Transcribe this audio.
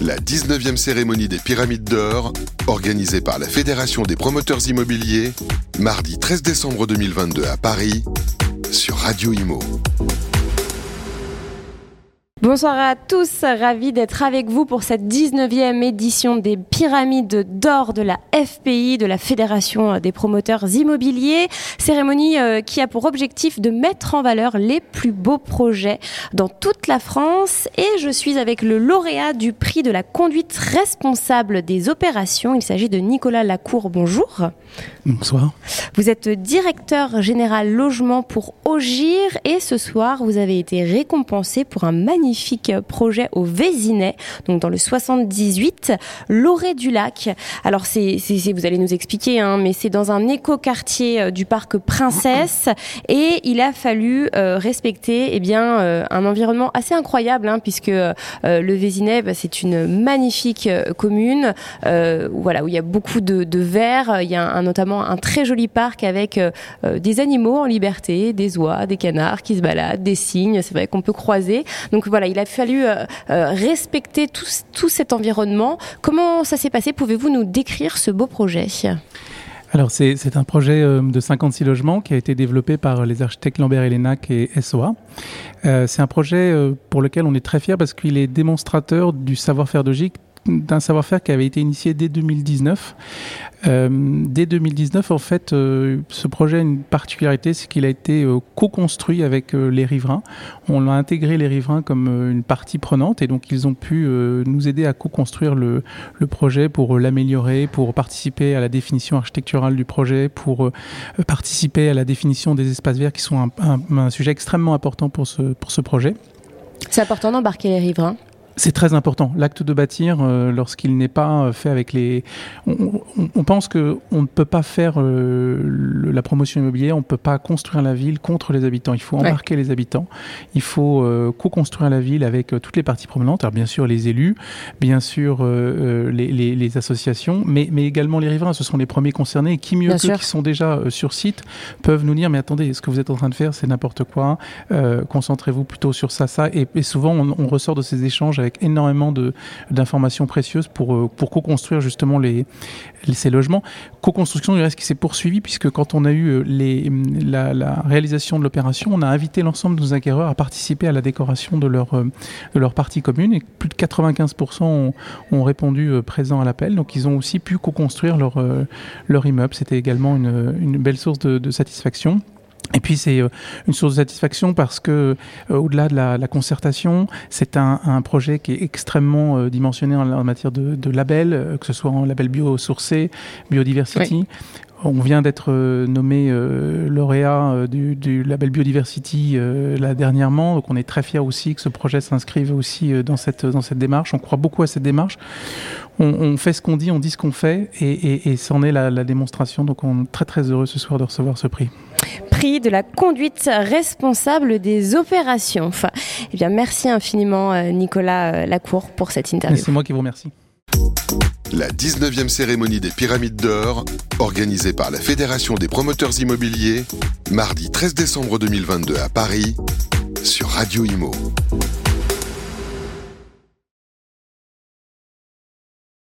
La 19e cérémonie des Pyramides d'Or, organisée par la Fédération des promoteurs immobiliers, mardi 13 décembre 2022 à Paris, sur Radio Imo. Bonsoir à tous, ravi d'être avec vous pour cette 19e édition des Pyramides d'Or de la FPI, de la Fédération des promoteurs immobiliers. Cérémonie euh, qui a pour objectif de mettre en valeur les plus beaux projets dans toute la France. Et je suis avec le lauréat du prix de la conduite responsable des opérations. Il s'agit de Nicolas Lacour. Bonjour. Bonsoir. Vous êtes directeur général logement pour Ogir et ce soir vous avez été récompensé pour un magnifique projet au Vésinet, donc dans le 78, l'Orée du Lac. Alors c'est, vous allez nous expliquer, hein, mais c'est dans un écoquartier euh, du parc Princesse et il a fallu euh, respecter eh bien euh, un environnement assez incroyable hein, puisque le Vésinet bah, c'est une magnifique commune, voilà où il y a beaucoup de, de verre, il y a un notamment un très joli parc avec des animaux en liberté, des oies, des canards qui se baladent, des cygnes, c'est vrai qu'on peut croiser. Donc voilà, il a fallu euh, respecter tout, cet environnement. Comment ça s'est passé? Pouvez-vous nous décrire ce beau projet? Alors c'est un projet de 56 logements qui a été développé par les architectes Lambert et Lénac et SOA. c'est un projet pour lequel on est très fier parce qu'il est démonstrateur du savoir-faire de GIC d'un savoir-faire qui avait été initié dès 2019. Euh, dès 2019, en fait, euh, ce projet a une particularité, c'est qu'il a été euh, co-construit avec les riverains. On a intégré les riverains comme une partie prenante et donc ils ont pu nous aider à co-construire le, projet pour l'améliorer, pour participer à la définition architecturale du projet, pour participer à la définition des espaces verts qui sont un, un, un sujet extrêmement important pour ce, pour ce projet. C'est important d'embarquer les riverains c'est très important. L'acte de bâtir, euh, lorsqu'il n'est pas euh, fait avec les, on, on, pense que on ne peut pas faire euh, la promotion immobilière, on ne peut pas construire la ville contre les habitants. Il faut embarquer les habitants. Il faut co-construire la ville avec toutes les parties prenantes. Alors bien sûr les élus, bien sûr les, les, les, associations, mais, mais également les riverains. Ce sont les premiers concernés. Et qui mieux que qui sont déjà sur site peuvent nous dire mais attendez, ce que vous êtes en train de faire, c'est n'importe quoi. Concentrez-vous plutôt sur ça, ça. Et, et souvent on, on, ressort de ces échanges avec énormément d'informations précieuses pour, euh, pour co-construire justement les, ces logements. Co-construction du reste qui s'est poursuivie puisque quand on a eu euh, les, la, la réalisation de l'opération, on a invité l'ensemble de nos acquéreurs à participer à la décoration de leur, euh, de leur partie commune et plus de 95% ont, ont, répondu présent à l'appel. Donc ils ont aussi pu co-construire leur, leur immeuble. C'était également une, une belle source de satisfaction. Et puis c'est euh, une source de satisfaction parce que euh, au-delà de la, la concertation, c'est un, un, projet qui est extrêmement euh, dimensionné en, en, matière de, de labels, que ce soit en label biosourcé, biodiversity. Oui. On vient d'être nommé lauréat du, du, label Biodiversity là dernièrement, donc on est très fiers aussi que ce projet s'inscrive aussi dans cette dans cette démarche. On croit beaucoup à cette démarche. On, on fait ce qu'on dit, on dit ce qu'on fait, et, et, et c'en est la, la démonstration. Donc on est très très heureux ce soir de recevoir ce prix prix de la conduite responsable des opérations. Enfin, eh bien, merci infiniment euh, Nicolas euh, Lacour pour cette interview. C'est moi qui vous remercie. La 19e cérémonie des Pyramides d'Or, organisée par la Fédération des promoteurs immobiliers, mardi 13 décembre 2022 à Paris, sur Radio Imo.